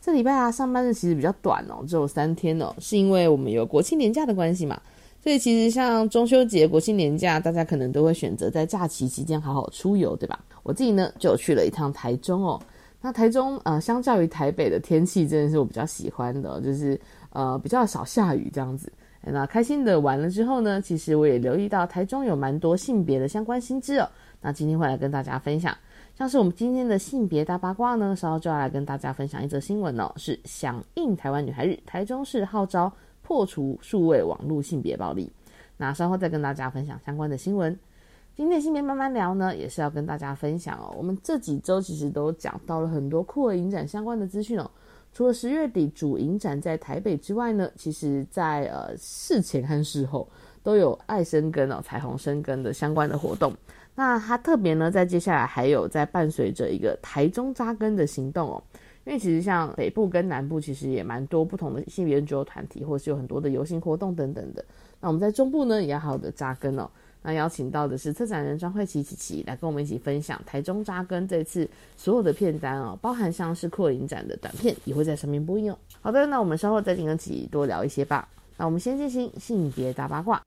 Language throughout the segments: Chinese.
这礼拜啊，上班日其实比较短哦，只有三天哦，是因为我们有国庆年假的关系嘛。所以其实像中秋节、国庆年假，大家可能都会选择在假期期间好好出游，对吧？我自己呢就去了一趟台中哦。那台中呃，相较于台北的天气，真的是我比较喜欢的，就是呃比较少下雨这样子。那开心的玩了之后呢，其实我也留意到台中有蛮多性别的相关新知哦。那今天会来跟大家分享，像是我们今天的性别大八卦呢，稍后就要来跟大家分享一则新闻哦，是响应台湾女孩日，台中市号召。破除数位网络性别暴力，那稍后再跟大家分享相关的新闻。今天性别慢慢聊呢，也是要跟大家分享哦。我们这几周其实都讲到了很多酷儿影展相关的资讯哦。除了十月底主影展在台北之外呢，其实在呃事前和事后都有爱生根哦、彩虹生根的相关的活动。那它特别呢，在接下来还有在伴随着一个台中扎根的行动哦。因为其实像北部跟南部，其实也蛮多不同的性别 NGO 团体，或是有很多的游行活动等等的。那我们在中部呢，也要好好的扎根哦。那邀请到的是策展人张慧琪琪琪来跟我们一起分享台中扎根这次所有的片单哦，包含像是扩影展的短片，也会在上面播映哦。好的，那我们稍后再跟琪琪多聊一些吧。那我们先进行性别大八卦。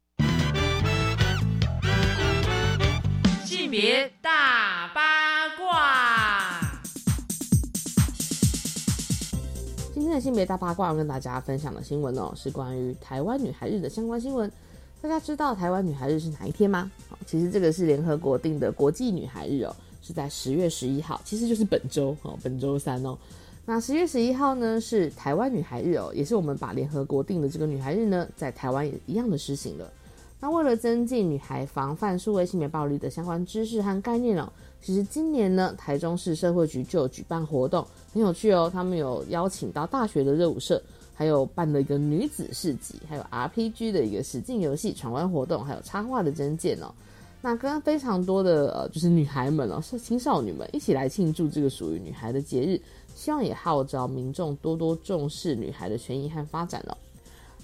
别大八卦。今天的性别大八卦要跟大家分享的新闻哦，是关于台湾女孩日的相关新闻。大家知道台湾女孩日是哪一天吗？其实这个是联合国定的国际女孩日哦，是在十月十一号，其实就是本周哦，本周三哦。那十月十一号呢是台湾女孩日哦，也是我们把联合国定的这个女孩日呢，在台湾也一样的实行了。那为了增进女孩防范数位性别暴力的相关知识和概念哦，其实今年呢，台中市社会局就有举办活动，很有趣哦。他们有邀请到大学的热舞社，还有办了一个女子市集，还有 RPG 的一个实境游戏闯关活动，还有插画的征件哦。那跟非常多的呃，就是女孩们哦，是青少女们一起来庆祝这个属于女孩的节日，希望也号召民众多多重视女孩的权益和发展哦。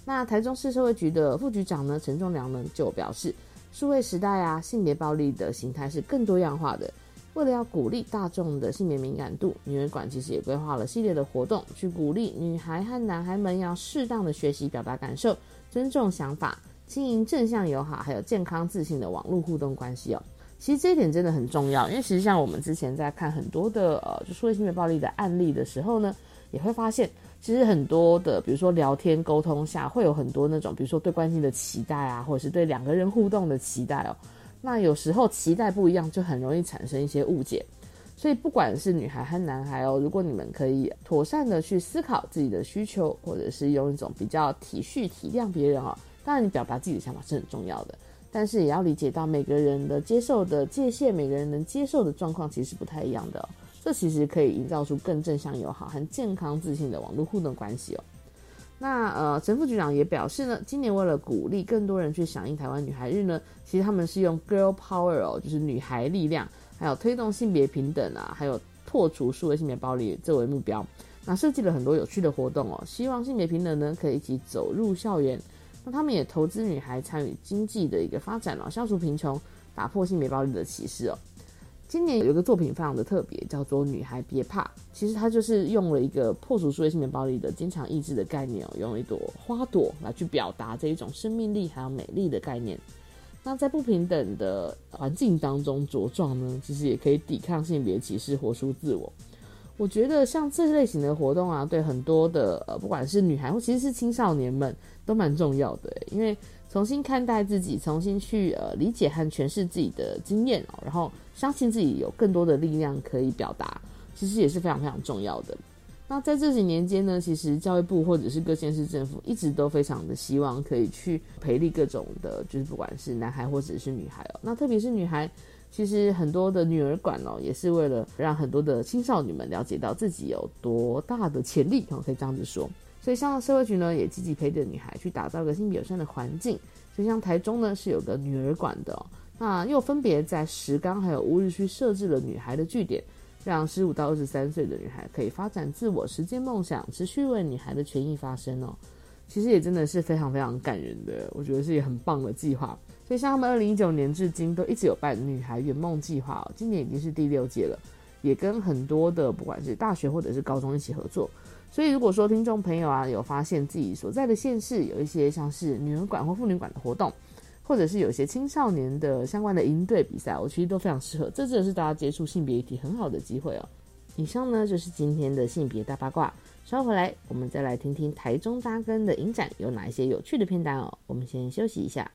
那台中市社会局的副局长呢，陈仲良呢就表示，数位时代啊，性别暴力的形态是更多样化的。为了要鼓励大众的性别敏感度，女儿馆其实也规划了系列的活动，去鼓励女孩和男孩们要适当的学习表达感受，尊重想法，经营正向友好还有健康自信的网络互动关系哦。其实这一点真的很重要，因为其实像我们之前在看很多的呃，就数位性别暴力的案例的时候呢，也会发现。其实很多的，比如说聊天沟通下，会有很多那种，比如说对关系的期待啊，或者是对两个人互动的期待哦。那有时候期待不一样，就很容易产生一些误解。所以不管是女孩和男孩哦，如果你们可以妥善的去思考自己的需求，或者是用一种比较体恤体谅别人哦，当然你表达自己的想法是很重要的，但是也要理解到每个人的接受的界限，每个人能接受的状况其实是不太一样的。这其实可以营造出更正向、友好和健康、自信的网络互动关系哦。那呃，陈副局长也表示呢，今年为了鼓励更多人去响应台湾女孩日呢，其实他们是用 Girl Power 哦，就是女孩力量，还有推动性别平等啊，还有破除数位性别暴力作为目标，那设计了很多有趣的活动哦，希望性别平等呢可以一起走入校园。那他们也投资女孩参与经济的一个发展哦，消除贫穷，打破性别暴力的歧视哦。今年有一个作品非常的特别，叫做《女孩别怕》。其实它就是用了一个破除数位性别暴力的坚强意志的概念哦，用一朵花朵来去表达这一种生命力还有美丽的概念。那在不平等的环境当中茁壮呢，其实也可以抵抗性别歧视，活出自我。我觉得像这类型的活动啊，对很多的呃，不管是女孩或其实是青少年们，都蛮重要的，因为。重新看待自己，重新去呃理解和诠释自己的经验哦，然后相信自己有更多的力量可以表达，其实也是非常非常重要的。那在这几年间呢，其实教育部或者是各县市政府一直都非常的希望可以去培力各种的，就是不管是男孩或者是女孩哦，那特别是女孩其实很多的女儿馆哦，也是为了让很多的青少年们了解到自己有多大的潜力哦，可以这样子说。所以像社会局呢，也积极陪着女孩去打造个性别友善的环境。所以像台中呢，是有个女儿馆的，那又分别在石冈还有乌日区设置了女孩的据点，让十五到二十三岁的女孩可以发展自我、实践梦想，持续为女孩的权益发声哦。其实也真的是非常非常感人的，我觉得是一个很棒的计划。所以像他们二零一九年至今都一直有办女孩圆梦计划哦，今年已经是第六届了，也跟很多的不管是大学或者是高中一起合作。所以如果说听众朋友啊有发现自己所在的县市有一些像是女儿馆或妇女馆的活动，或者是有些青少年的相关的营队比赛，我其实都非常适合，这真的是大家接触性别议题很好的机会哦。以上呢就是今天的性别大八卦。稍后回来，我们再来听听台中扎根的影展有哪一些有趣的片段哦。我们先休息一下。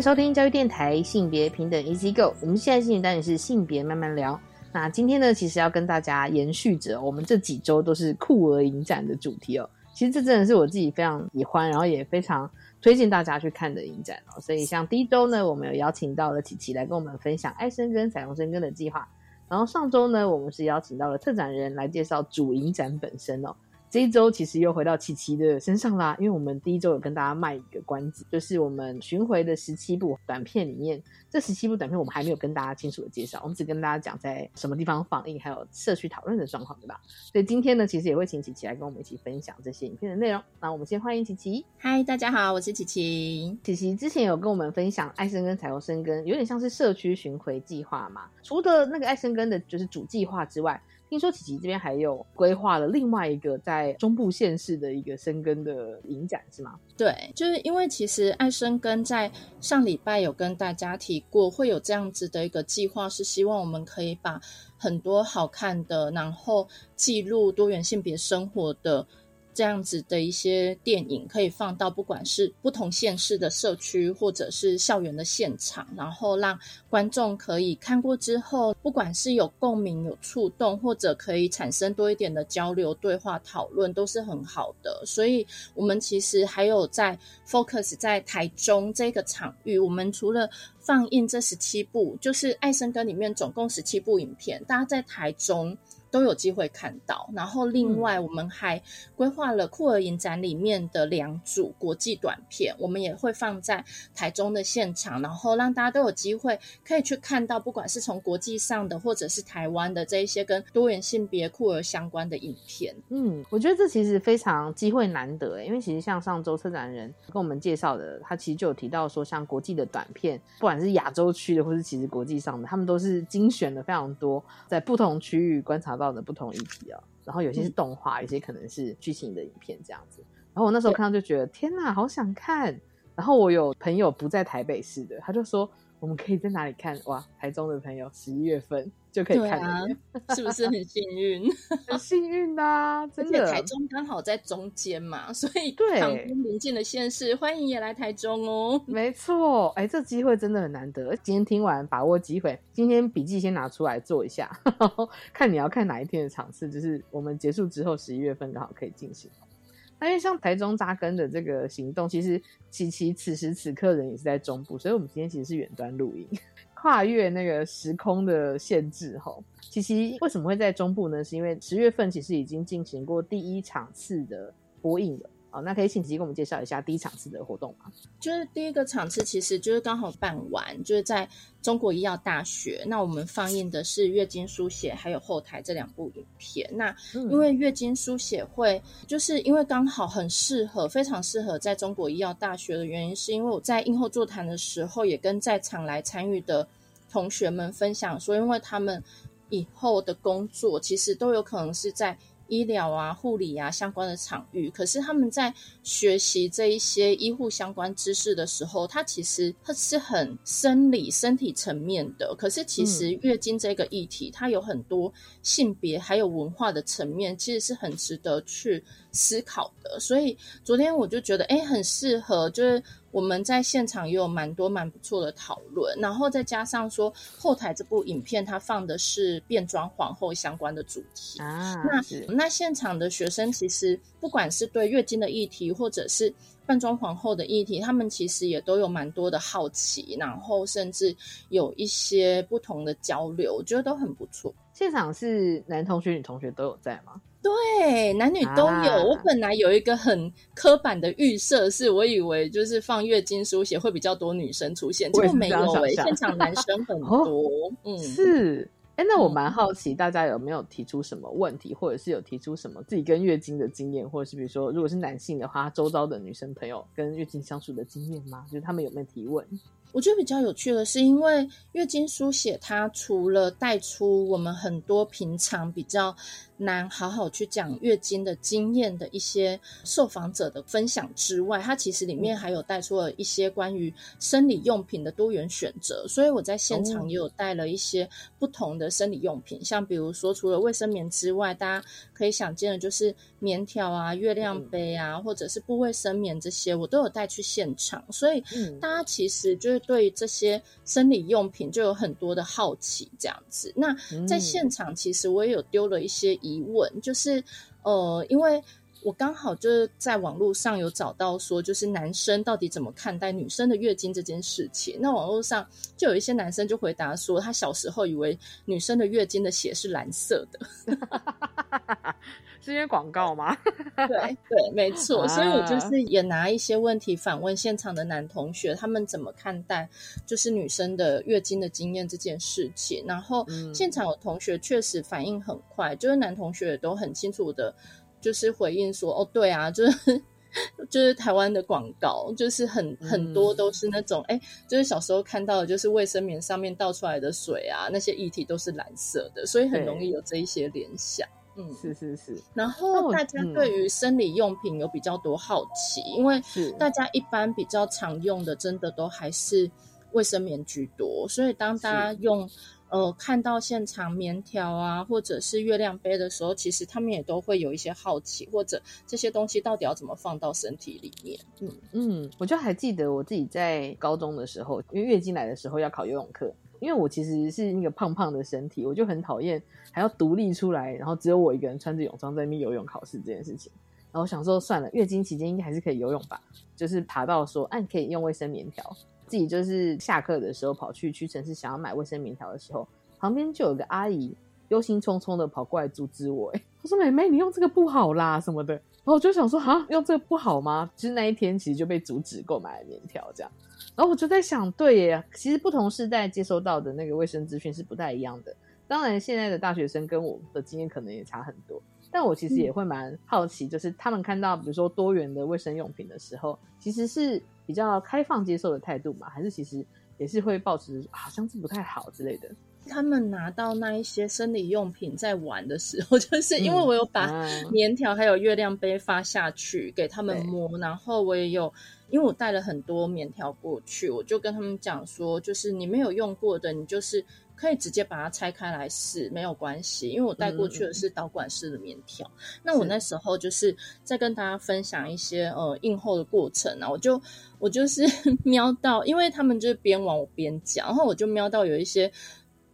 收听教育电台性别平等 Easy Go，我们现在进行单元是性别慢慢聊。那今天呢，其实要跟大家延续着我们这几周都是酷儿影展的主题哦。其实这真的是我自己非常喜欢，然后也非常推荐大家去看的影展哦。所以像第一周呢，我们有邀请到了琪琪来跟我们分享爱生根彩虹生根的计划。然后上周呢，我们是邀请到了特展人来介绍主影展本身哦。这一周其实又回到琪琪的身上啦，因为我们第一周有跟大家卖一个关子，就是我们巡回的十七部短片里面，这十七部短片我们还没有跟大家清楚的介绍，我们只跟大家讲在什么地方放映，还有社区讨论的状况，对吧？所以今天呢，其实也会请琪琪来跟我们一起分享这些影片的内容。那我们先欢迎琪琪。嗨，大家好，我是琪琪。琪琪之前有跟我们分享爱生根彩虹生根，有点像是社区巡回计划嘛。除了那个爱生根的就是主计划之外。听说琪琪这边还有规划了另外一个在中部县市的一个生根的影展，是吗？对，就是因为其实爱生根在上礼拜有跟大家提过，会有这样子的一个计划，是希望我们可以把很多好看的，然后记录多元性别生活的。这样子的一些电影可以放到不管是不同县市的社区，或者是校园的现场，然后让观众可以看过之后，不管是有共鸣、有触动，或者可以产生多一点的交流、对话、讨论，都是很好的。所以，我们其实还有在 focus 在台中这个场域，我们除了放映这十七部，就是《爱生根》里面总共十七部影片，大家在台中。都有机会看到，然后另外我们还规划了酷儿影展里面的两组国际短片，我们也会放在台中的现场，然后让大家都有机会可以去看到，不管是从国际上的或者是台湾的这一些跟多元性别酷儿相关的影片。嗯，我觉得这其实非常机会难得，因为其实像上周策展人跟我们介绍的，他其实就有提到说，像国际的短片，不管是亚洲区的或是其实国际上的，他们都是精选的非常多，在不同区域观察。到的不同议题啊，然后有些是动画，有些可能是剧情的影片这样子。然后我那时候看到就觉得天哪，好想看。然后我有朋友不在台北市的，他就说我们可以在哪里看？哇，台中的朋友十一月份就可以看啊，是不是很幸运？很幸运啊！真的，台中刚好在中间嘛，所以对旁边邻近的县市，欢迎也来台中哦。没错，哎，这机会真的很难得。今天听完，把握机会，今天笔记先拿出来做一下，看你要看哪一天的场次，就是我们结束之后，十一月份刚好可以进行。那因为像台中扎根的这个行动，其实琪琪此时此刻人也是在中部，所以我们今天其实是远端录音，跨越那个时空的限制。吼，其实为什么会在中部呢？是因为十月份其实已经进行过第一场次的播映了。好，那可以请吉给我们介绍一下第一场次的活动吗？就是第一个场次，其实就是刚好办完，就是在中国医药大学。那我们放映的是《月经书写》还有《后台》这两部影片。那因为《月经书写》会，就是因为刚好很适合，非常适合在中国医药大学的原因，是因为我在映后座谈的时候，也跟在场来参与的同学们分享说，因为他们以后的工作其实都有可能是在。医疗啊、护理啊相关的场域，可是他们在学习这一些医护相关知识的时候，它其实它是很生理、身体层面的。可是其实月经这个议题，它有很多性别还有文化的层面，其实是很值得去思考的。所以昨天我就觉得，哎，很适合，就是。我们在现场也有蛮多蛮不错的讨论，然后再加上说后台这部影片，它放的是变装皇后相关的主题啊。那那现场的学生其实不管是对月经的议题，或者是变装皇后的议题，他们其实也都有蛮多的好奇，然后甚至有一些不同的交流，我觉得都很不错。现场是男同学、女同学都有在吗？对，男女都有。我本来有一个很刻板的预设，是我以为就是放月经书写会比较多女生出现，结果没有诶，现场男生很 多。嗯，是。哎，那我蛮好奇，大家有没有提出什么问题，或者是有提出什么自己跟月经的经验，或者是比如说，如果是男性的话，周遭的女生朋友跟月经相处的经验吗？就是他们有没有提问？我觉得比较有趣的是，因为月经书写，它除了带出我们很多平常比较难好好去讲月经的经验的一些受访者的分享之外，它其实里面还有带出了一些关于生理用品的多元选择。所以我在现场也有带了一些不同的生理用品，像比如说除了卫生棉之外，大家可以想见的就是棉条啊、月亮杯啊，或者是不卫生棉这些，我都有带去现场。所以大家其实就是。对这些生理用品就有很多的好奇，这样子。那在现场，其实我也有丢了一些疑问，就是呃，因为我刚好就是在网络上有找到说，就是男生到底怎么看待女生的月经这件事情。那网络上就有一些男生就回答说，他小时候以为女生的月经的血是蓝色的。是因为广告吗？对对，没错。所以我就是也拿一些问题反问现场的男同学，他们怎么看待就是女生的月经的经验这件事情。然后现场有同学确实反应很快，就是男同学都很清楚的，就是回应说：“哦，对啊，就是 就是台湾的广告，就是很很多都是那种，哎，就是小时候看到的，就是卫生棉上面倒出来的水啊，那些液体都是蓝色的，所以很容易有这一些联想。”嗯，是是是。然后大家对于生理用品有比较多好奇，因为大家一般比较常用的，真的都还是卫生棉居多。所以当大家用呃看到现场棉条啊，或者是月亮杯的时候，其实他们也都会有一些好奇，或者这些东西到底要怎么放到身体里面？嗯嗯，我就还记得我自己在高中的时候，因为月经来的时候要考游泳课。因为我其实是那个胖胖的身体，我就很讨厌还要独立出来，然后只有我一个人穿着泳装在那边游泳考试这件事情。然后我想说，算了，月经期间应该还是可以游泳吧。就是爬到说，哎，可以用卫生棉条。自己就是下课的时候跑去屈臣氏想要买卫生棉条的时候，旁边就有个阿姨忧心忡忡的跑过来阻止我。哎，她说：“妹妹，你用这个不好啦，什么的。”然后我就想说，哈，用这个不好吗？其实那一天其实就被阻止购买棉条这样。然后我就在想，对耶，其实不同时代接收到的那个卫生资讯是不太一样的。当然，现在的大学生跟我的经验可能也差很多。但我其实也会蛮好奇，就是他们看到比如说多元的卫生用品的时候，其实是比较开放接受的态度嘛，还是其实也是会抱持好像是不太好之类的？他们拿到那一些生理用品在玩的时候，就是因为我有把嗯棉条还有月亮杯发下去给他们对摸，然后我也有。因为我带了很多棉条过去，我就跟他们讲说，就是你没有用过的，你就是可以直接把它拆开来试，没有关系。因为我带过去的是导管式的棉条。那我那时候就是在跟大家分享一些呃印后的过程啊，我就我就是 瞄到，因为他们就是边玩我边讲，然后我就瞄到有一些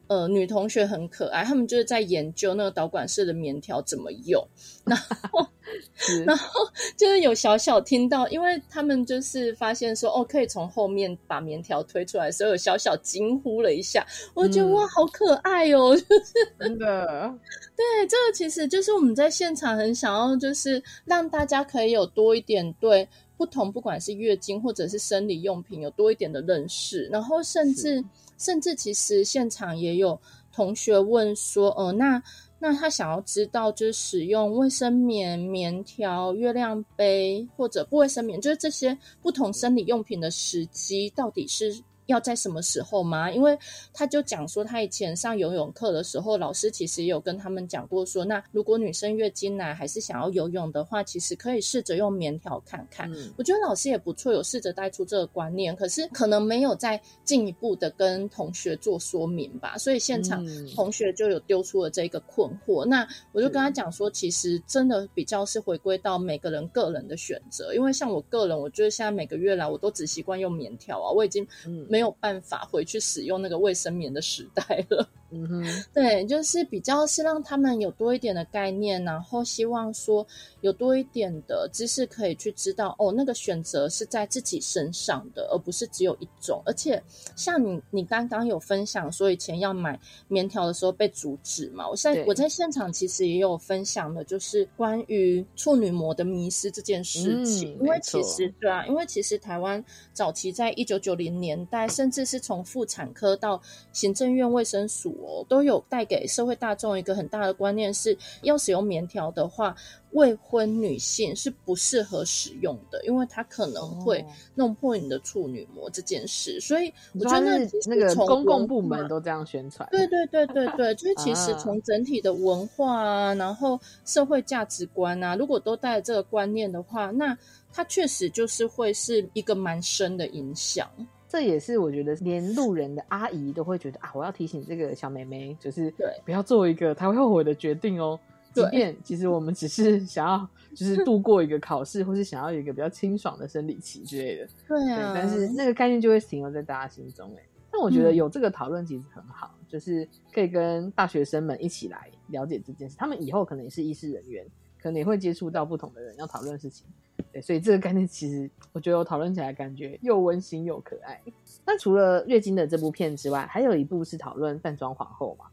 呃女同学很可爱，他们就是在研究那个导管式的棉条怎么用，然后 然后就是有小小听到，因为他们就是发现说哦，可以从后面把棉条推出来，所以有小小惊呼了一下，我觉得、嗯哇，好可爱哦，真的，对，这个其实就是我们在现场很想要，就是让大家可以有多一点对不同，不管是月经或者是生理用品有多一点的认识，然后甚至甚至其实现场也有同学问说，呃，那那他想要知道，就是使用卫生棉、棉条、月亮杯或者不卫生棉，就是这些不同生理用品的时机到底是要在什么时候吗？因为他就讲说，他以前上游泳课的时候，老师其实也有跟他们讲过说，那如果女生月经来还是想要游泳的话，其实可以试着用棉条看看。嗯，我觉得老师也不错，有试着带出这个观念，可是可能没有再进一步的跟同学做说明吧，所以现场嗯同学就有丢出了这个困惑。那我就跟他讲说，其实真的比较是回归到每个人个人的选择，因为像我个人，我觉得现在每个月来我都只习惯用棉条啊，我已经嗯没有办法回去使用那个卫生棉的时代了。嗯哼，对，就是比较是让他们有多一点的概念，然后希望说有多一点的知识可以去知道哦，那个选择是在自己身上的，而不是只有一种。而且像你，你刚刚有分享说以前要买棉条的时候被阻止嘛，我在我在现场其实也有分享的，就是关于处女膜的迷失这件事情，嗯因为其实对啊，因为其实台湾早期在一九九零年代，甚至是从妇产科到行政院卫生署哦，都有带给社会大众一个很大的观念是，要使用棉条的话，未婚女性是不适合使用的，因为它可能会哦弄破你的处女膜这件事。所以我觉得那那个从公共部门都这样宣传，对对对对对，就是其实啊从整体的文化啊，然后社会价值观啊，如果都带着这个观念的话，那它确实就是会是一个蛮深的影响。这也是我觉得连路人的阿姨都会觉得啊，我要提醒这个小妹妹，就是对不要做一个她会后悔的决定哦。即便其实我们只是 想要就是度过一个考试，或是想要有一个比较清爽的生理期之类的，对，对啊，但是那个概念就会停留在大家心中哎。但我觉得嗯有这个讨论其实很好，就是可以跟大学生们一起来了解这件事。他们以后可能也是医师人员，可能也会接触到不同的人要讨论事情。对，所以这个概念其实我觉得我讨论起来感觉又温馨又可爱。那除了月经的这部片之外，还有一部是讨论扮装皇后嘛？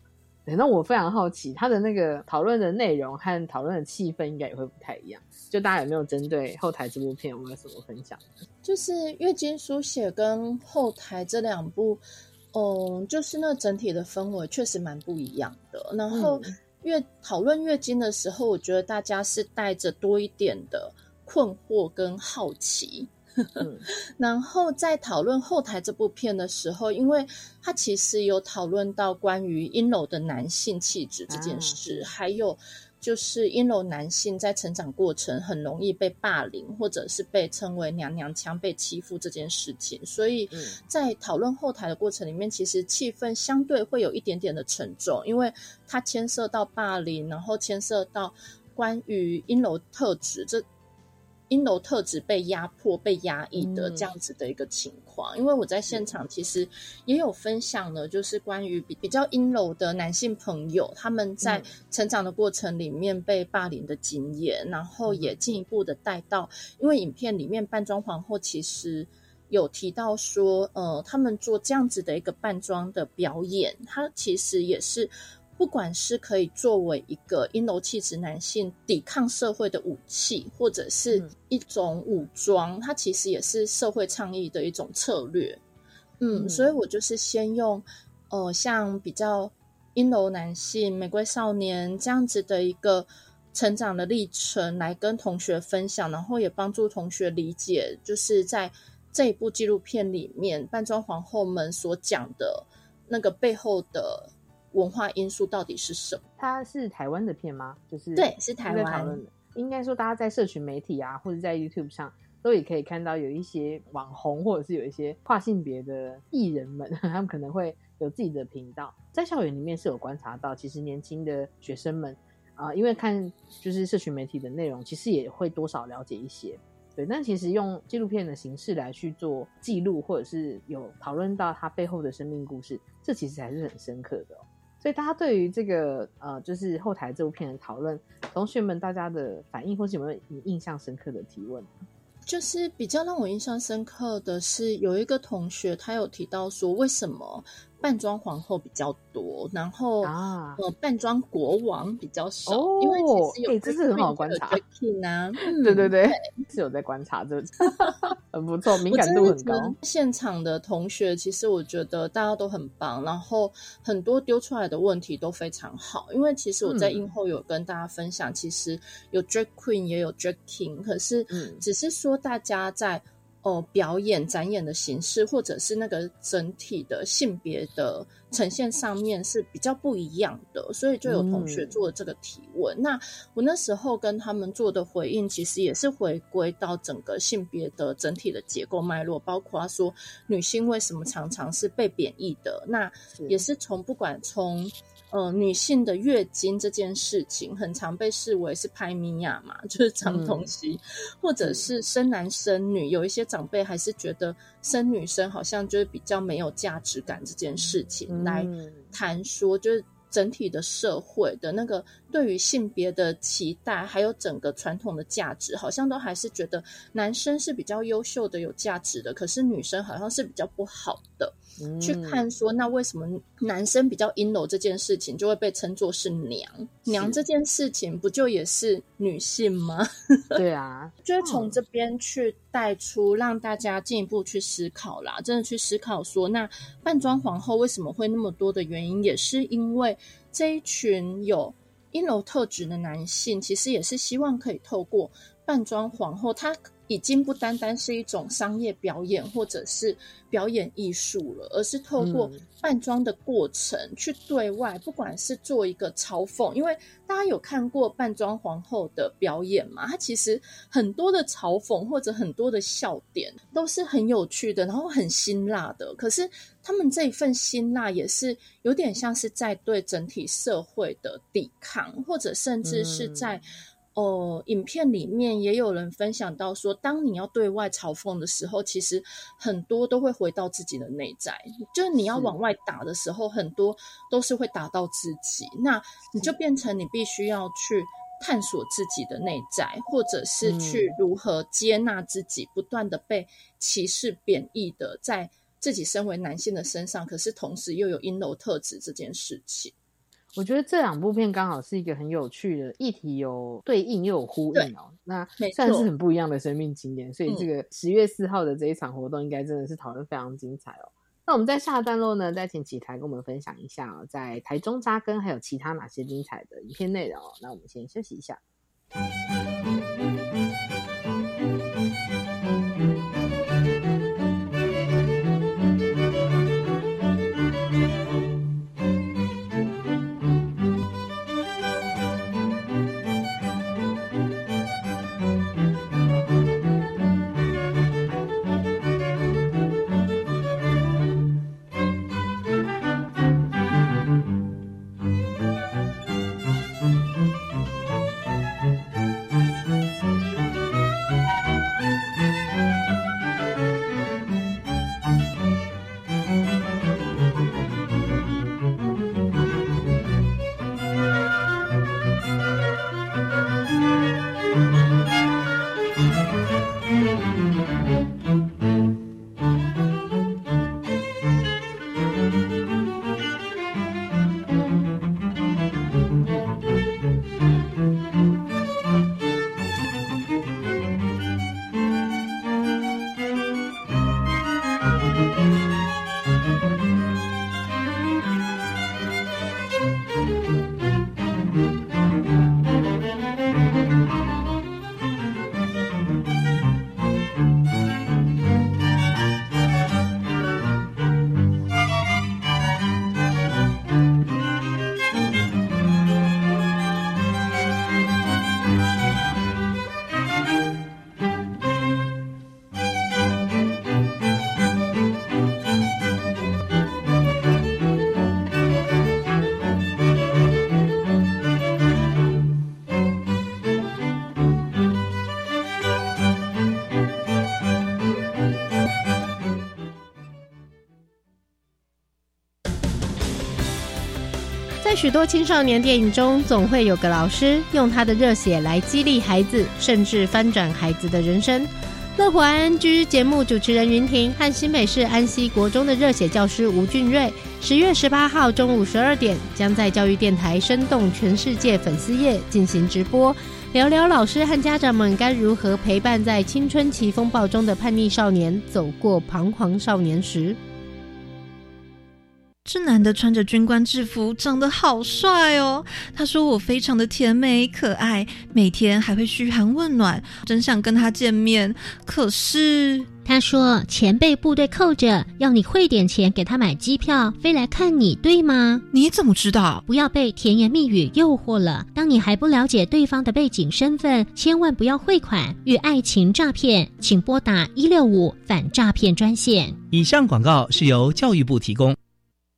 对，那我非常好奇，他的那个讨论的内容和讨论的气氛应该也会不太一样。就大家有没有针对后台这部片有没有什么分享？就是月经书写跟后台这两部，嗯，就是那整体的氛围确实蛮不一样的。然后嗯月讨论月经的时候，我觉得大家是带着多一点的困惑跟好奇。嗯 然后在讨论后台这部片的时候，因为他其实有讨论到关于阴柔的男性气质这件事，啊还有就是阴柔男性在成长过程很容易被霸凌，或者是被称为娘娘腔、被欺负这件事情。所以嗯在讨论后台的过程里面，其实气氛相对会有一点点的沉重，因为它牵涉到霸凌，然后牵涉到关于阴柔特质这。阴柔特质被压迫、被压抑的嗯。这样子的一个情况，因为我在现场其实也有分享了，就是关于比比较阴柔的男性朋友，他们在嗯。成长的过程里面被霸凌的经验，然后也进一步的带到，因为影片里面扮装皇后其实有提到说，呃，他们做这样子的一个扮装的表演，它其实也是。不管是可以作为一个阴柔气质男性抵抗社会的武器，或者是嗯一种武装，它其实也是社会倡议的一种策略。嗯，嗯所以我就是先用呃，像比较阴柔男性、玫瑰少年这样子的一个成长的历程来跟同学分享，然后也帮助同学理解，就是在这一部纪录片里面，扮装皇后们所讲的那个背后的文化因素到底是什么。它是台湾的片吗？就是对，是台湾。论的。应该说，大家在社群媒体啊，或者在 YouTube 上，都也可以看到有一些网红，或者是有一些跨性别的艺人们，他们可能会有自己的频道。在校园里面是有观察到，其实年轻的学生们啊、因为看就是社群媒体的内容，其实也会多少了解一些。对，但其实用纪录片的形式来去做记录，或者是有讨论到他背后的生命故事，这其实还是很深刻的、哦。所以大家对于这个呃，就是后台这部片的讨论，同学们大家的反应，或是有没有你印象深刻的提问？就是比较让我印象深刻的是，有一个同学他有提到说，为什么扮装皇后比较多，然后、啊呃扮装国王比较少，哦因为其实有欸这是很好观察 King 啊，嗯对对对，是有在观察这，很不错，敏我感度很高。现场的同学，其实我觉得大家都很棒，然后很多丢出来的问题都非常好。因为其实我在嗯映后有跟大家分享，其实有 drag queen 也有 drag king，可是嗯只是说大家在哦、表演展演的形式，或者是那个整体的性别的呈现上面是比较不一样的，所以就有同学嗯。做了这个提问。那我那时候跟他们做的回应，其实也是回归到整个性别的整体的结构脉络，包括说女性为什么常常是被贬义的，那也是从不管从呃女性的月经这件事情，很常被视为是拍米亚嘛，就是脏东西，或者是生男生女，有一些长辈还是觉得生女生好像就是比较没有价值感这件事情，来嗯。谈说，就是整体的社会的那个对于性别的期待，还有整个传统的价值，好像都还是觉得男生是比较优秀的、有价值的，可是女生好像是比较不好的。嗯去看说，那为什么男生比较阴柔这件事情就会被称作是娘？娘这件事情不就也是女性吗？对啊，就是从这边去带出，让大家进一步去思考啦，真的去思考说，那扮装皇后为什么会那么多的原因，也是因为这一群有阴柔特质的男性，其实也是希望可以透过扮装皇后，他已经不单单是一种商业表演或者是表演艺术了，而是透过嗯扮装的过程去对外，不管是做一个嘲讽，因为大家有看过扮装皇后的表演嘛，它其实很多的嘲讽或者很多的笑点都是很有趣的，然后很辛辣的。可是他们这一份辛辣也是有点像是在对整体社会的抵抗，或者甚至是在。哦，影片里面也有人分享到说，当你要对外嘲讽的时候，其实很多都会回到自己的内在。就是你要往外打的时候，很多都是会打到自己。那你就变成你必须要去探索自己的内在，或者是去嗯如何接纳自己，不断的被歧视、贬义的在自己身为男性的身上，可是同时又有阴柔特质这件事情。我觉得这两部片刚好是一个很有趣的议题，有对应又有呼应哦。那算是很不一样的生命经验，所以嗯这个十月四号的这一场活动，应该真的是讨论非常精彩哦。那我们在下段落呢，再请启台跟我们分享一下、哦、在台中扎根还有其他哪些精彩的影片内容哦。那我们先休息一下。在许多青少年电影中，总会有个老师用他的热血来激励孩子，甚至翻转孩子的人生。乐活安居节目主持人云婷和新北市安溪国中的热血教师吴俊瑞，十月十八号中午十二点，将在教育电台生动全世界粉丝页进行直播，聊聊老师和家长们该如何陪伴在青春期风暴中的叛逆少年走过彷徨少年时。这男的穿着军官制服，长得好帅哦。他说我非常的甜美可爱，每天还会嘘寒问暖，真想跟他见面。可是他说钱被部队扣着，要你汇点钱给他买机票飞来看你，对吗？你怎么知道？不要被甜言蜜语诱惑了。当你还不了解对方的背景身份，千万不要汇款与爱情诈骗，请拨打一六五反诈骗专线。以上广告是由教育部提供。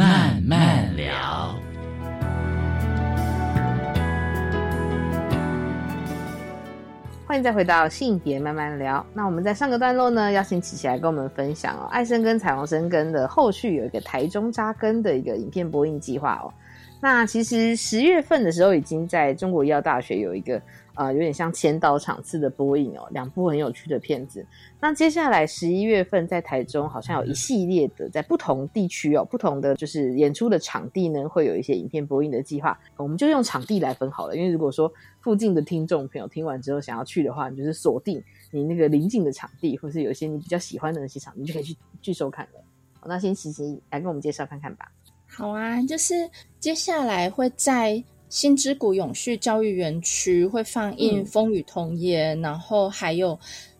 慢慢聊，欢迎再回到性别慢慢聊，那我们在上个段落呢，邀请琪琪来跟我们分享哦，爱生根彩虹生根的后续有一个台中扎根的一个影片播映计划哦。那其实十月份的时候，已经在中国医药大学有一个。呃，有点像千刀场次的播映哦，两部很有趣的片子。那接下来十一月份在台中，好像有一系列的在不同地区哦，不同的就是演出的场地呢，会有一些影片播映的计划。我们就用场地来分好了，因为如果说附近的听众朋友听完之后想要去的话，你就是锁定你那个临近的场地，或是有一些你比较喜欢的那些场，你就可以去去收看了。那先琪琪来跟我们介绍看看吧。好啊，就是接下来会在。新之谷永续教育园区会放映《风雨童言》，然后还有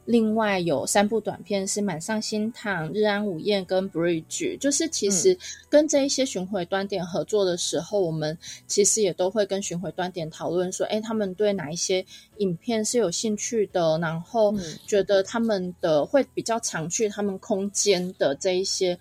另外有三部短片是《满上新堂》《日安午宴》跟《Bridge》。就是其实跟这一些巡回端点合作的时候，我们其实也都会跟巡回端点讨论说，哎，他们对哪一些影片是有兴趣的，然后觉得他们的会比较常去他们空间的这一些。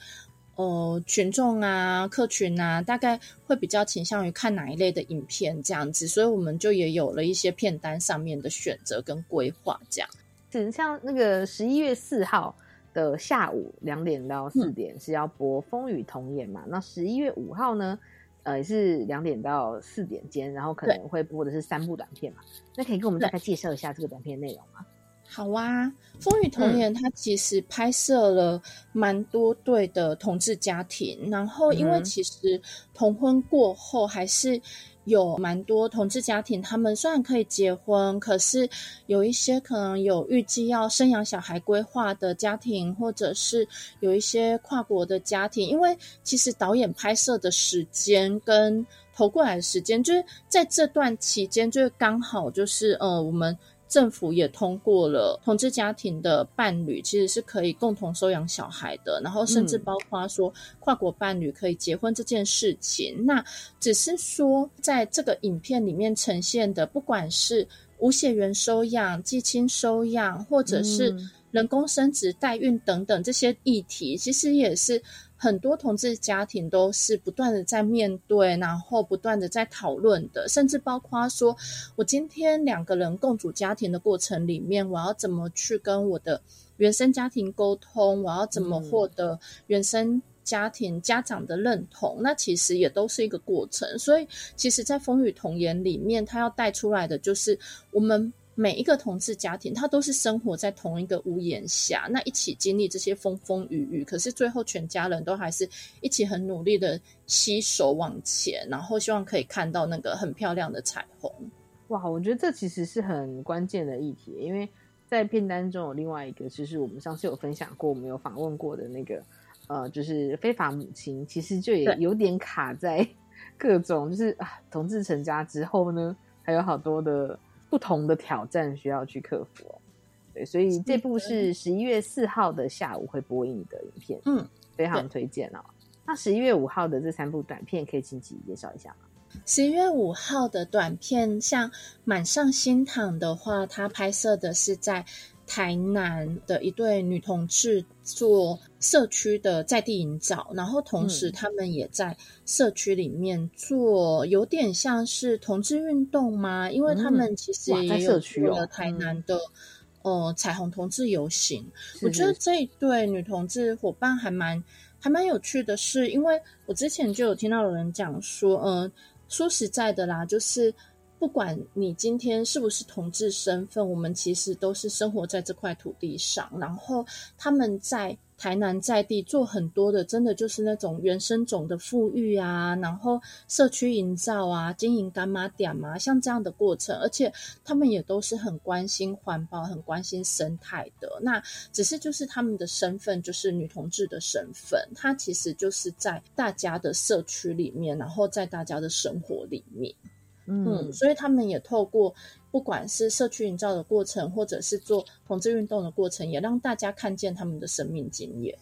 呃，群众啊，客群啊，大概会比较倾向于看哪一类的影片这样子，所以我们就也有了一些片单上面的选择跟规划这样。是像那个十一月四号的下午两点到四点是要播《风雨同演》嘛？那十一月五号呢，呃，也是两点到四点间，然后可能会播的是三部短片嘛？那可以跟我们大概介绍一下这个短片内容吗？好啊，《风雨童年》它其实拍摄了蛮多对的同志家庭，然后因为其实同婚过后还是有蛮多同志家庭，他们虽然可以结婚，可是有一些可能有预计要生养小孩规划的家庭，或者是有一些跨国的家庭，因为其实导演拍摄的时间跟投过来的时间，就是在这段期间，就是刚好就是呃我们。政府也通过了同志家庭的伴侣其实是可以共同收养小孩的，然后甚至包括说跨国伴侣可以结婚这件事情。那只是说，在这个影片里面呈现的，不管是无血缘收养、寄亲收养，或者是人工生殖、代孕等等这些议题，其实也是。很多同志家庭都是不断的在面对，然后不断的在讨论的，甚至包括说，我今天两个人共组家庭的过程里面，我要怎么去跟我的原生家庭沟通？我要怎么获得原生？家庭家长的认同，那其实也都是一个过程。所以，其实，在风雨童言里面，他要带出来的就是我们。每一个同志家庭，他都是生活在同一个屋檐下，那一起经历这些风风雨雨，可是最后全家人都还是一起很努力的携手往前，然后希望可以看到那个很漂亮的彩虹。哇，我觉得这其实是很关键的议题，因为在片单中有另外一个，就是我们上次有分享过，我们有访问过的那个，呃，就是非法母亲，其实就也有点卡在 各种，就是啊，同志成家之后呢，还有好多的。不同的挑战需要去克服哦，对，所以这部是十一月四号的下午会播映的影片，嗯，非常推荐哦。那十一月五号的这三部短片，可以请 chị 介绍一下吗？十一月五号的短片，像《满上新堂》的话，它拍摄的是在。台南的一对女同志做社区的在地营造，然后同时他们也在社区里面做，有点像是同志运动吗？因为他们其实也有做了台南的呃彩虹同志游行。我觉得这一对女同志伙伴还蛮还蛮有趣的，是因为我之前就有听到有人讲说，嗯，说实在的啦，就是。不管你今天是不是同志身份，我们其实都是生活在这块土地上。然后他们在台南在地做很多的，真的就是那种原生种的富裕啊，然后社区营造啊，经营干妈店啊，像这样的过程。而且他们也都是很关心环保、很关心生态的。那只是就是他们的身份就是女同志的身份，她其实就是在大家的社区里面，然后在大家的生活里面。嗯，所以他们也透过不管是社区营造的过程，或者是做同志运动的过程，也让大家看见他们的生命经验。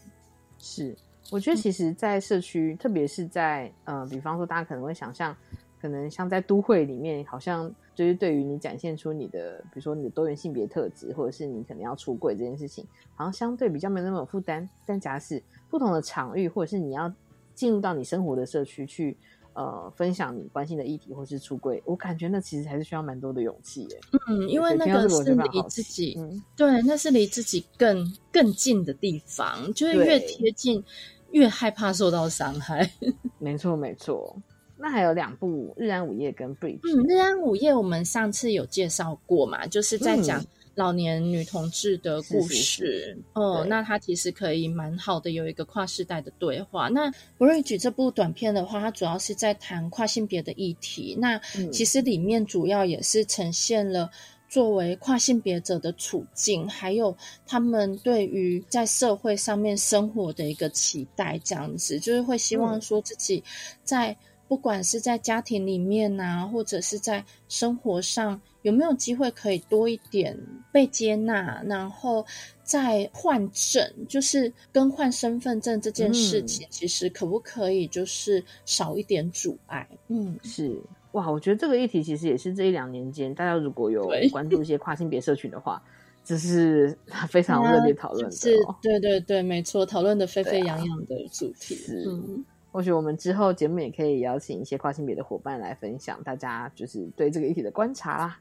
是，我觉得其实，在社区，特别是在呃，比方说，大家可能会想象，可能像在都会里面，好像就是对于你展现出你的，比如说你的多元性别特质，或者是你可能要出柜这件事情，好像相对比较没那么有负担。但假使不同的场域，或者是你要进入到你生活的社区去。呃，分享你关心的议题或是出柜，我感觉那其实还是需要蛮多的勇气耶。嗯，因为那个是离自己，对，那是离自己更更近的地方，就是越贴近越害怕受到伤害。没错，没错。那还有两部《日安午夜》跟《Bridge》。嗯，《日安午夜》我们上次有介绍过嘛，就是在讲。老年女同志的故事，哦，那它其实可以蛮好的有一个跨世代的对话。那《Bridge》这部短片的话，它主要是在谈跨性别的议题。那其实里面主要也是呈现了作为跨性别者的处境，还有他们对于在社会上面生活的一个期待，这样子就是会希望说自己在。不管是在家庭里面呐，或者是在生活上，有没有机会可以多一点被接纳？然后再换证，就是更换身份证这件事情，其实可不可以就是少一点阻碍？嗯，是哇，我觉得这个议题其实也是这一两年间，大家如果有关注一些跨性别社群的话，这是 非常热烈讨论的。是，对对对，没错，讨论的沸沸扬扬的主题。嗯。或许我们之后节目也可以邀请一些跨性别的伙伴来分享，大家就是对这个议题的观察啦。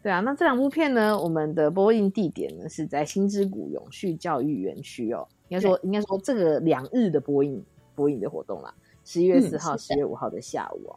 对啊，那这两部片呢，我们的播映地点呢是在新之谷永续教育园区哦。应该说，应该说这个两日的播映播映的活动啦，十一月四号、十月五号的下午哦。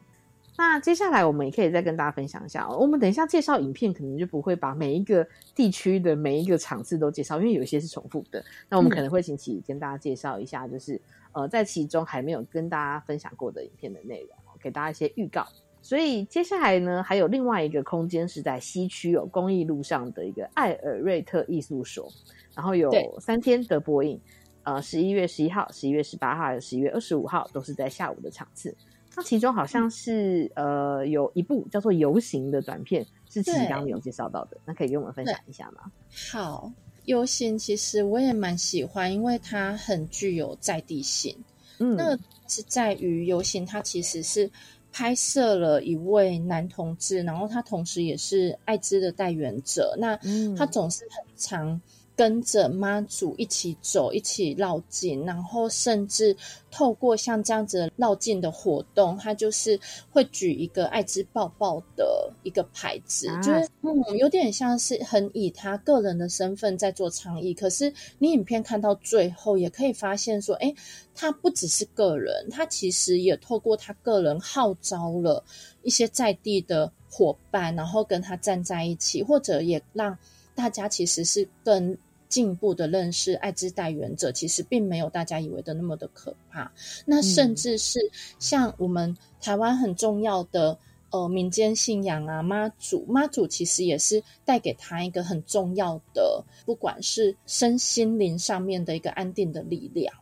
那接下来我们也可以再跟大家分享一下，我们等一下介绍影片，可能就不会把每一个地区的每一个场次都介绍，因为有一些是重复的。那我们可能会请起跟大家介绍一下，就是。呃，在其中还没有跟大家分享过的影片的内容，给大家一些预告。所以接下来呢，还有另外一个空间是在西区有公益路上的一个艾尔瑞特艺术所，然后有三天的播映，呃，十一月十一号、十一月十八号、十一月二十五号都是在下午的场次。那其中好像是呃有一部叫做《游行》的短片，是其实刚刚没有介绍到的，那可以跟我们分享一下吗？好。优先其实我也蛮喜欢，因为它很具有在地性。嗯，那是在于游行，它其实是拍摄了一位男同志，然后他同时也是艾滋的代言者。那他总是很常跟着妈祖一起走，一起绕境，然后甚至透过像这样子绕境的活动，他就是会举一个爱之抱抱的一个牌子，啊就是嗯，有点像是很以他个人的身份在做倡议。可是你影片看到最后，也可以发现说，哎，他不只是个人，他其实也透过他个人号召了一些在地的伙伴，然后跟他站在一起，或者也让大家其实是更进一步的认识艾滋代言者，其实并没有大家以为的那么的可怕。那甚至是像我们台湾很重要的呃民间信仰啊，妈祖，妈祖其实也是带给他一个很重要的，不管是身心灵上面的一个安定的力量。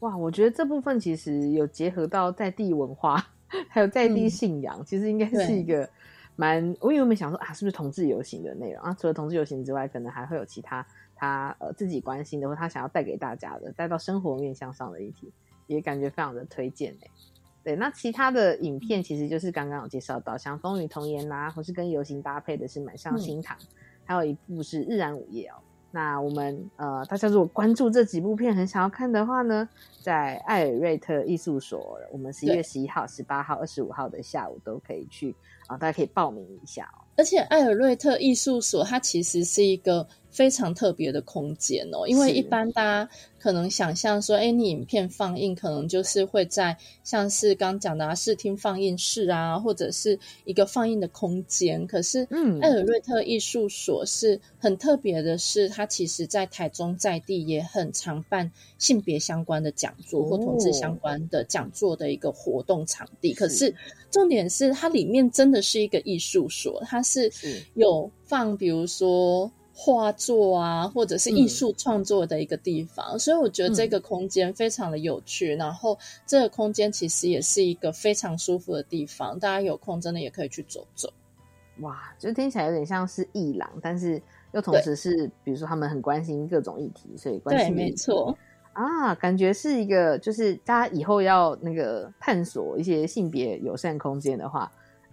哇，我觉得这部分其实有结合到在地文化，还有在地信仰，其实应该是一个蛮……我原本想说啊，是不是同志游行的内容啊？除了同志游行之外，可能还会有其他他呃自己关心的，或他想要带给大家的，带到生活面向上的议题，也感觉非常的推荐诶。对，那其他的影片其实就是刚刚有介绍到，像《风雨童言》啦，或是跟游行搭配的是《满上新堂》，还有一部是《日然午夜》哦。那我们呃，大家如果关注这几部片，很想要看的话呢，在艾尔瑞特艺术所，我们十一月十一号、十八号、二十五号的下午都可以去啊、大家可以报名一下哦。而且艾尔瑞特艺术所它其实是一个非常特别的空间哦，因为一般大家可能想象说，哎，你影片放映可能就是会在像是刚讲的啊视听放映室啊，或者是一个放映的空间。可是，嗯艾尔瑞特艺术所是很特别的是，它其实在台中在地也很常办性别相关的讲座或同志相关的讲座的一个活动场地。可是重点是，它里面真的是一个艺术所，它是是有放比如说画作啊，或者是艺术创作的一个地方，所以我觉得这个空间非常的有趣。然后这个空间其实也是一个非常舒服的地方，大家有空真的也可以去走走。哇，就听起来有点像是艺廊，但是又同时是，比如说他们很关心各种议题，所以关对，心没错。啊，感觉是一个，就是大家以后要那个探索一些性别友善空间的话，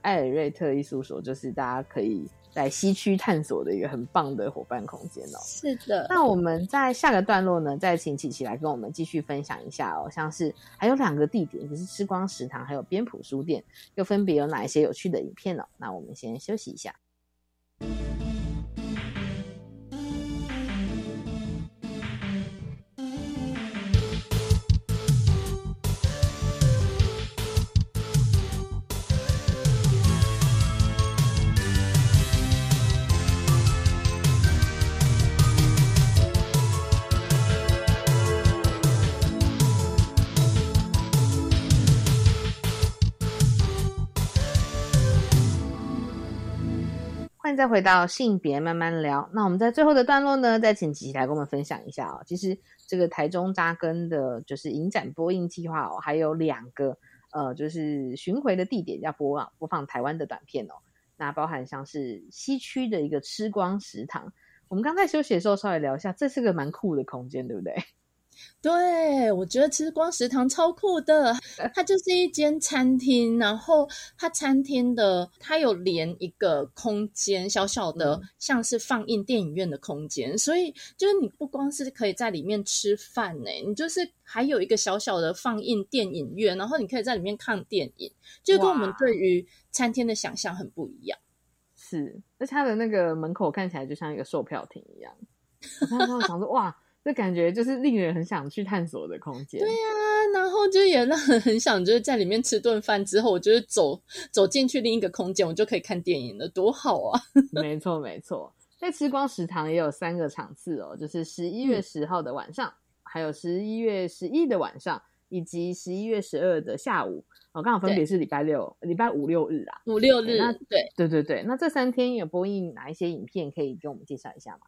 艾尔瑞特艺术所就是大家可以在西区探索的一个很棒的伙伴空间哦。是的，那我们在下个段落呢，再请琪琪来跟我们继续分享一下哦，像是还有两个地点，就是吃光食堂还有边谱书店，又分别有哪一些有趣的影片呢、那我们先休息一下。再回到性别慢慢聊。那我们在最后的段落呢，再请琪琪来跟我们分享一下哦。其实这个台中扎根的，就是影展播映计划哦，还有两个呃，就是巡回的地点要播放播放台湾的短片哦。那包含像是西区的一个吃光食堂，我们刚在休息的时候稍微聊一下，这是个蛮酷的空间，对不对？对，我觉得其实光食堂超酷的，它就是一间餐厅，然后它餐厅的它有连一个空间，小小的像是放映电影院的空间，所以就是你不光是可以在里面吃饭呢，你就是还有一个小小的放映电影院，然后你可以在里面看电影，就跟我们对于餐厅的想象很不一样。是，而且它的那个门口看起来就像一个售票亭一样。我看到想说，哇，这感觉就是令人很想去探索的空间。对呀、然后就也让人很想，就是在里面吃顿饭之后，我就是走走进去另一个空间，我就可以看电影了，多好啊！没错，没错。在吃光食堂也有三个场次哦，就是十一月十号的晚上，还有十一月十一的晚上，以及十一月十二的下午。哦，刚好分别是礼拜六、礼拜五六日啊。五六日那，对，对对对，那这三天有播映哪一些影片可以给我们介绍一下吗？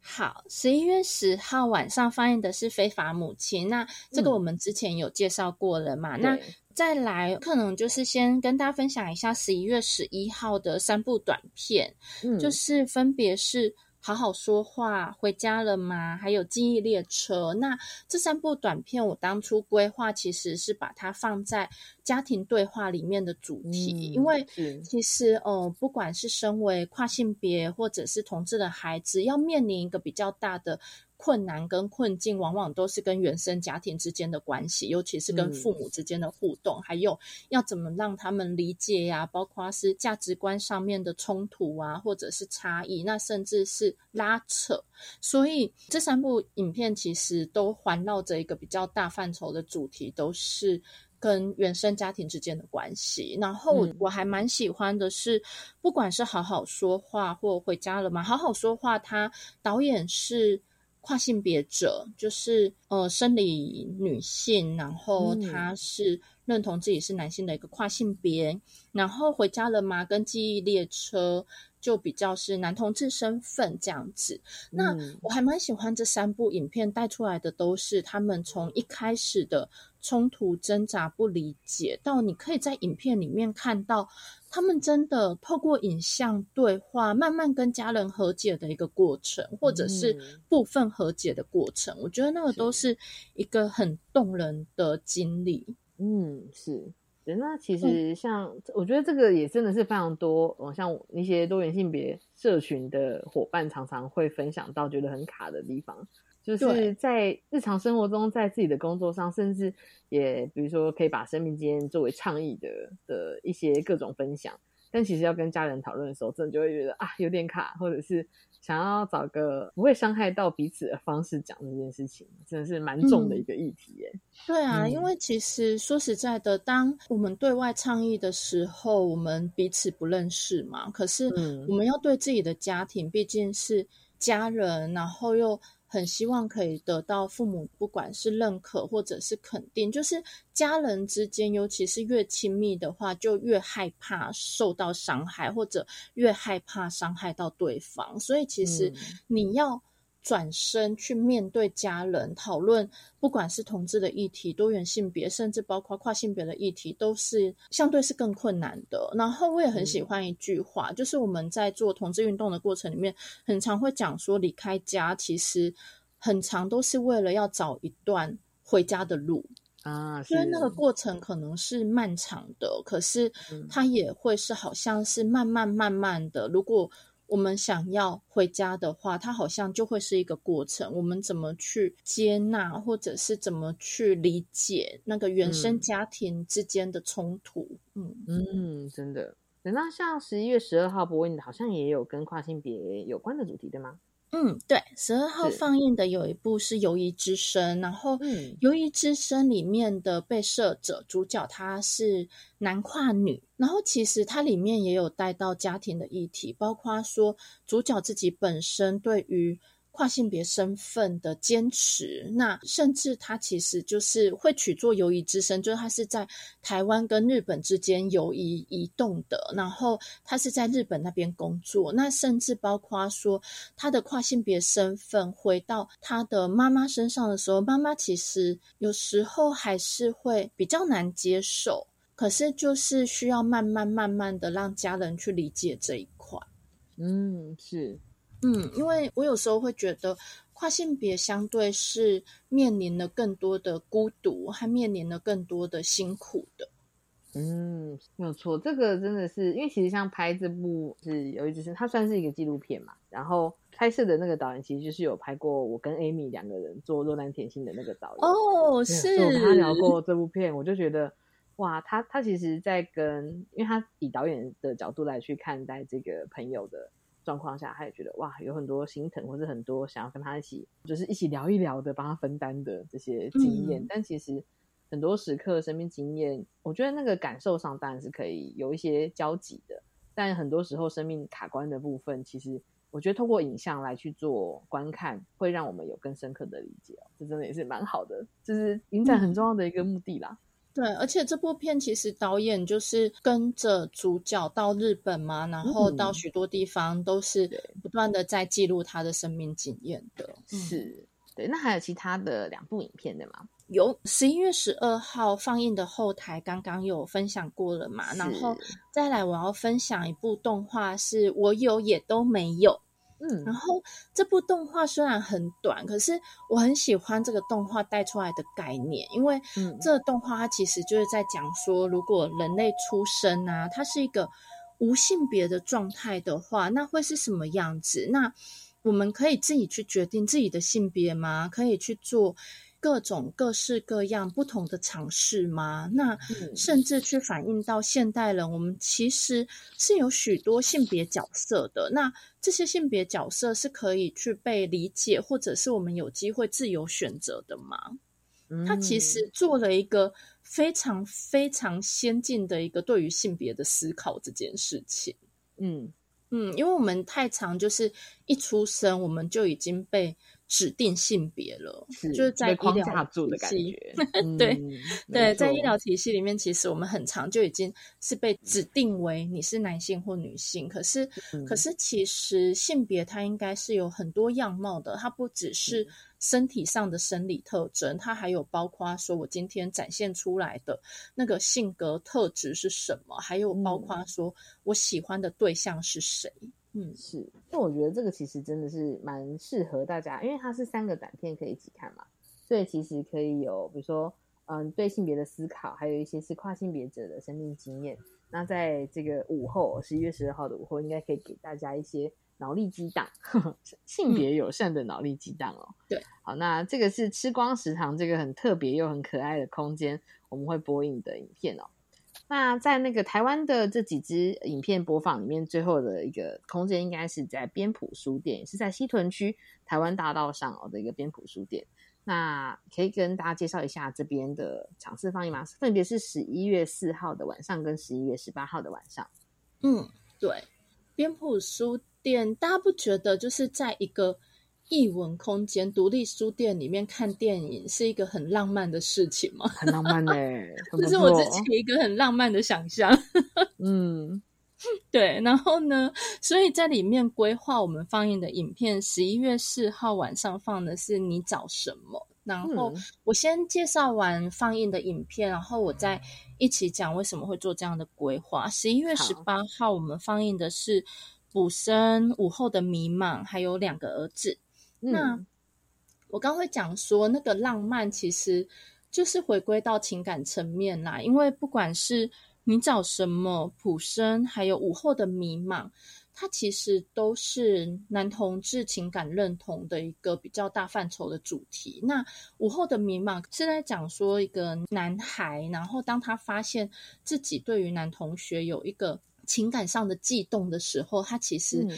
好，十一月十号晚上放映的是《非法母亲》，那这个嗯我们之前有介绍过了嘛？那再来，可能就是先跟大家分享一下十一月十一号的三部短片，嗯，就是分别是。好好说话，回家了吗？还有记忆列车。那这三部短片，我当初规划其实是把它放在家庭对话里面的主题，嗯因为其实呃，不管是身为跨性别或者是同志的孩子，要面临一个比较大的困难跟困境，往往都是跟原生家庭之间的关系，尤其是跟父母之间的互动，还有要怎么让他们理解呀，包括是价值观上面的冲突啊，或者是差异，那甚至是拉扯。所以这三部影片其实都环绕着一个比较大范畴的主题，都是。跟原生家庭之间的关系，然后我还蛮喜欢的是，不管是好好说话或回家了吗？好好说话，他导演是跨性别者，就是呃生理女性，然后她是认同自己是男性的一个跨性别，然后回家了吗？跟记忆列车。就比较是男同志身份这样子，那我还蛮喜欢这三部影片带出来的，都是他们从一开始的冲突、挣扎、不理解，到你可以在影片里面看到他们真的透过影像对话，慢慢跟家人和解的一个过程，或者是部分和解的过程。我觉得那个都是一个很动人的经历。嗯，是。那其实像我觉得这个也真的是非常多，像一些多元性别社群的伙伴常常会分享到觉得很卡的地方，就是在日常生活中，在自己的工作上，甚至也比如说可以把生命经验作为倡议的的一些各种分享，但其实要跟家人讨论的时候，真的就会觉得啊有点卡，或者是。想要找个不会伤害到彼此的方式讲这件事情，真的是蛮重的一个议题耶。对啊，因为其实说实在的，当我们对外倡议的时候，我们彼此不认识嘛。可是我们要对自己的家庭，毕竟是家人，然后又。很希望可以得到父母不管是认可或者是肯定，就是家人之间，尤其是越亲密的话，就越害怕受到伤害，或者越害怕伤害到对方。所以其实你要。转身去面对家人，讨论不管是同志的议题、多元性别，甚至包括跨性别的议题，都是相对是更困难的。然后我也很喜欢一句话，就是我们在做同志运动的过程里面，很常会讲说，离开家其实很长都是为了要找一段回家的路啊。虽然那个过程可能是漫长的，可是它也会是好像是慢慢慢慢的，如果。我们想要回家的话，它好像就会是一个过程。我们怎么去接纳，或者是怎么去理解那个原生家庭之间的冲突？嗯嗯，真的。那像十一月十二号播映的，好像也有跟跨性别有关的主题，对吗？嗯，对，十二号放映的有一部是《鱿鱼之声》，然后《鱿鱼之声》里面的被摄者主角他是男跨女，然后其实它里面也有带到家庭的议题，包括说主角自己本身对于。跨性别身份的坚持，那甚至他其实就是会取作游移之身，就是他是在台湾跟日本之间游移移动的，然后他是在日本那边工作，那甚至包括说他的跨性别身份回到他的妈妈身上的时候，妈妈其实有时候还是会比较难接受，可是就是需要慢慢慢慢的让家人去理解这一块。嗯，是。嗯，因为我有时候会觉得跨性别相对是面临了更多的孤独，还面临了更多的辛苦的。嗯，没有错，这个真的是因为其实像拍这部是有一只是它算是一个纪录片嘛，然后拍摄的那个导演其实就是有拍过我跟 Amy 两个人做《落难甜心》的那个导演哦，是我跟他聊过这部片，我就觉得哇，他他其实在跟，因为他以导演的角度来去看待这个朋友的。状况下，他也觉得哇，有很多心疼，或是很多想要跟他一起，就是一起聊一聊的，帮他分担的这些经验。但其实很多时刻生命经验，我觉得那个感受上当然是可以有一些交集的。但很多时候生命卡关的部分，其实我觉得透过影像来去做观看，会让我们有更深刻的理解。这真的也是蛮好的，就是影展很重要的一个目的啦。对，而且这部片其实导演就是跟着主角到日本嘛，然后到许多地方都是不断的在记录他的生命经验的。是，对。那还有其他的两部影片的吗？有，十一月十二号放映的后台刚刚有分享过了嘛？然后再来我要分享一部动画，是我有也都没有。嗯，然后这部动画虽然很短，可是我很喜欢这个动画带出来的概念，因为这个动画它其实就是在讲说，如果人类出生啊，它是一个无性别的状态的话，那会是什么样子？那我们可以自己去决定自己的性别吗？可以去做。各种各式各样不同的尝试吗？那甚至去反映到现代人，我们其实是有许多性别角色的。那这些性别角色是可以去被理解，或者是我们有机会自由选择的吗？他其实做了一个非常非常先进的一个对于性别的思考这件事情。嗯嗯，因为我们太常，就是一出生我们就已经被。指定性别了，就是在医疗住的感觉。对对，在医疗体系里面，其实我们很长就已经是被指定为你是男性或女性。可是，可是其实性别它应该是有很多样貌的，它不只是身体上的生理特征，它还有包括说我今天展现出来的那个性格特质是什么，还有包括说我喜欢的对象是谁。嗯，是，那我觉得这个其实真的是蛮适合大家，因为它是三个短片可以一起看嘛，所以其实可以有，比如说，嗯，对性别的思考，还有一些是跨性别者的生命经验。那在这个午后，十一月十二号的午后，应该可以给大家一些脑力激荡，性别友善的脑力激荡哦。对，好，那这个是吃光食堂这个很特别又很可爱的空间，我们会播映的影片哦。那在那个台湾的这几支影片播放里面，最后的一个空间应该是在边埔书店，也是在西屯区台湾大道上哦的一个边埔书店。那可以跟大家介绍一下这边的场次放映吗？分别是十一月四号的晚上跟十一月十八号的晚上。嗯，对，边埔书店，大家不觉得就是在一个。译文空间、独立书店里面看电影是一个很浪漫的事情吗？很浪漫呢，这是我自己一个很浪漫的想象。嗯，对。然后呢，所以在里面规划我们放映的影片，十一月四号晚上放的是你找什么？然后我先介绍完放映的影片，然后我再一起讲为什么会做这样的规划。十一月十八号我们放映的是《补生午后的迷茫》，还有两个儿子。那我刚会讲说，那个浪漫其实就是回归到情感层面啦。因为不管是你找什么普生，还有午后的迷茫，它其实都是男同志情感认同的一个比较大范畴的主题。那午后的迷茫是在讲说一个男孩，然后当他发现自己对于男同学有一个情感上的悸动的时候，他其实。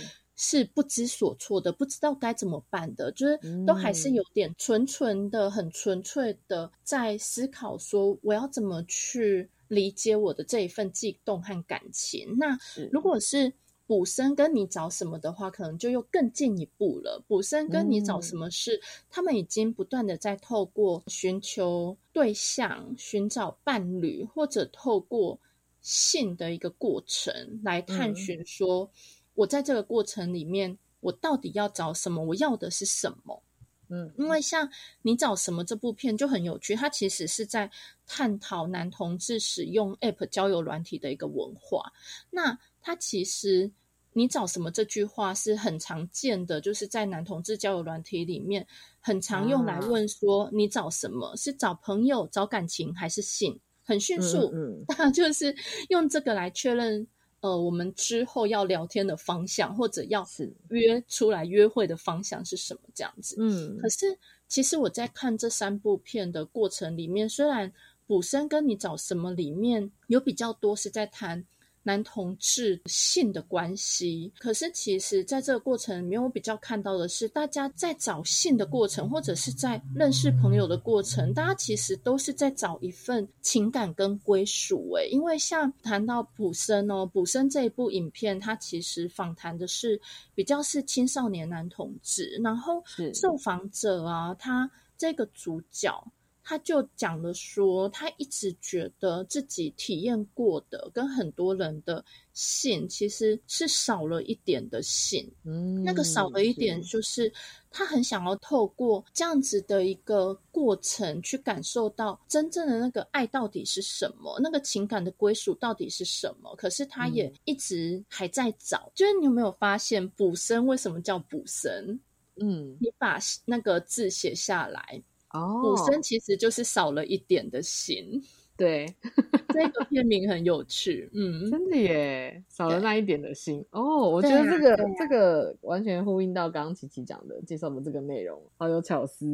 是不知所措的，不知道该怎么办的，就是都还是有点纯纯的、很纯粹的在思考，说我要怎么去理解我的这一份悸动和感情。那如果是补生跟你找什么的话，可能就又更进一步了。补生跟你找什么事，他们已经不断的在透过寻求对象、寻找伴侣，或者透过性的一个过程来探寻说。我在这个过程里面，我到底要找什么？我要的是什么？嗯，因为像你找什么这部片就很有趣，它其实是在探讨男同志使用 App 交友软体的一个文化。那它其实你找什么这句话是很常见的，就是在男同志交友软体里面很常用来问说你找什么是找朋友、找感情还是性？很迅速，嗯，就是用这个来确认。呃，我们之后要聊天的方向，或者要约出来约会的方向是什么？这样子。嗯，可是其实我在看这三部片的过程里面，虽然补生跟你找什么里面有比较多是在谈。男同志性的关系，可是其实在这个过程里面，我比较看到的是，大家在找性的过程，或者是在认识朋友的过程，大家其实都是在找一份情感跟归属。诶，因为像谈到普生哦，普生这一部影片，它其实访谈的是比较是青少年男同志，然后受访者啊，他这个主角。他就讲了说，他一直觉得自己体验过的跟很多人的性其实是少了一点的性，嗯，那个少了一点，就是他很想要透过这样子的一个过程去感受到真正的那个爱到底是什么，那个情感的归属到底是什么。可是他也一直还在找，就是你有没有发现“补生”为什么叫“补生”？嗯，你把那个字写下来。哦，补生其实就是少了一点的心，对，这个片名很有趣，嗯，真的耶，少了那一点的心哦。我觉得这个这个完全呼应到刚刚琪琪讲的介绍的这个内容，好有巧思。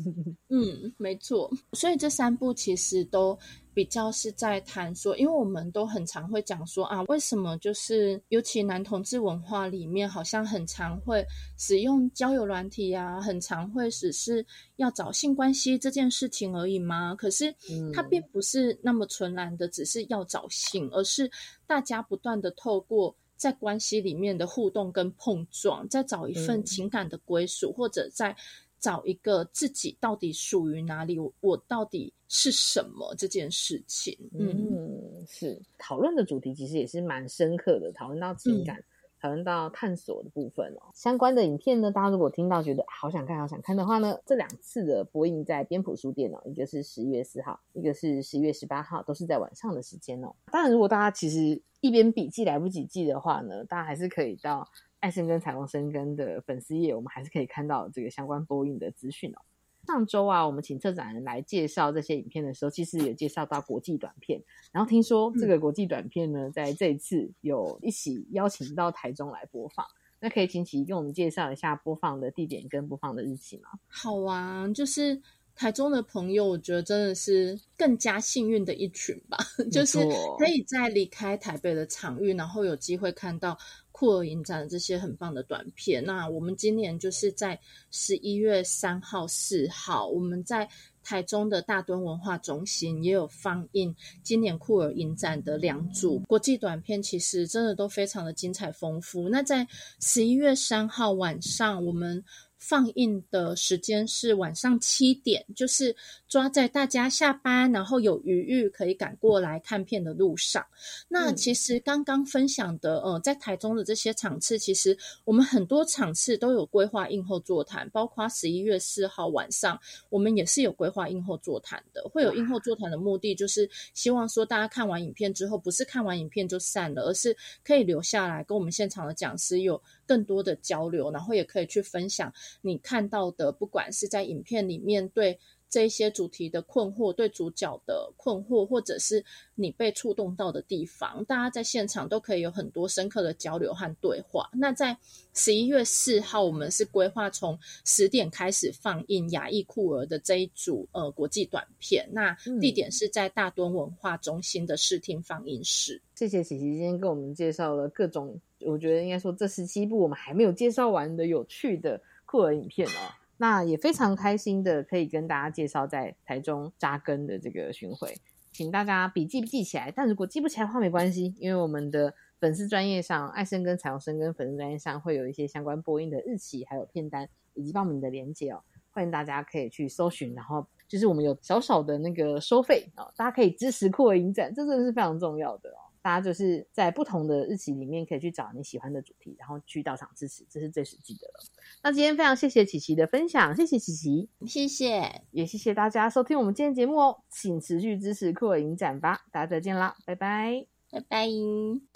嗯，没错。所以这三部其实都。比较是在谈说，因为我们都很常会讲说啊，为什么就是尤其男同志文化里面，好像很常会使用交友软体啊，很常会只是要找性关系这件事情而已吗？可是它并不是那么纯然的，只是要找性，而是大家不断的透过在关系里面的互动跟碰撞，在找一份情感的归属，或者在。找一个自己到底属于哪里，我到底是什么这件事情。嗯，是讨论的主题其实也是蛮深刻的，讨论到情感，讨论到探索的部分哦。相关的影片呢，大家如果听到觉得好想看、好想看的话呢，这两次的播映在边普书店哦，一个是十一月四号，一个是十一月十八号，都是在晚上的时间哦。当然，如果大家其实一边笔记来不及记的话呢，大家还是可以到。爱生根彩虹生根的粉丝页，我们还是可以看到这个相关播映的资讯哦。上周啊，我们请策展人来介绍这些影片的时候，其实也介绍到国际短片。然后听说这个国际短片呢，在这一次有一起邀请到台中来播放。那可以请起跟我们介绍一下播放的地点跟播放的日期吗？好啊，就是。台中的朋友，我觉得真的是更加幸运的一群吧，就是可以在离开台北的场域，然后有机会看到库尔影展这些很棒的短片。那我们今年就是在十一月三号、四号，我们在台中的大墩文化中心也有放映今年库尔影展的两组国际短片，其实真的都非常的精彩丰富。那在十一月三号晚上，我们。放映的时间是晚上七点，就是抓在大家下班然后有余裕可以赶过来看片的路上。那其实刚刚分享的，呃，在台中的这些场次，其实我们很多场次都有规划映后座谈，包括十一月四号晚上，我们也是有规划映后座谈的。会有映后座谈的目的，就是希望说大家看完影片之后，不是看完影片就散了，而是可以留下来跟我们现场的讲师有。更多的交流，然后也可以去分享你看到的，不管是在影片里面对这些主题的困惑，对主角的困惑，或者是你被触动到的地方，大家在现场都可以有很多深刻的交流和对话。那在十一月四号，我们是规划从十点开始放映雅艺酷儿的这一组呃国际短片，那地点是在大墩文化中心的视听放映室。谢谢琪琪今天跟我们介绍了各种。我觉得应该说，这十七部我们还没有介绍完的有趣的酷儿影片哦。那也非常开心的可以跟大家介绍在台中扎根的这个巡回，请大家笔记记起来。但如果记不起来的话，没关系，因为我们的粉丝专业上，爱生跟彩虹生跟粉丝专业上会有一些相关播音的日期，还有片单以及报名的连接哦。欢迎大家可以去搜寻，然后就是我们有小小的那个收费哦，大家可以支持酷儿影展，这真的是非常重要的哦。大家就是在不同的日期里面，可以去找你喜欢的主题，然后去到场支持，这是最实际的了。那今天非常谢谢琪琪的分享，谢谢琪琪，谢谢，也谢谢大家收听我们今天节目哦，请持续支持酷我影展吧，大家再见啦，拜拜，拜拜。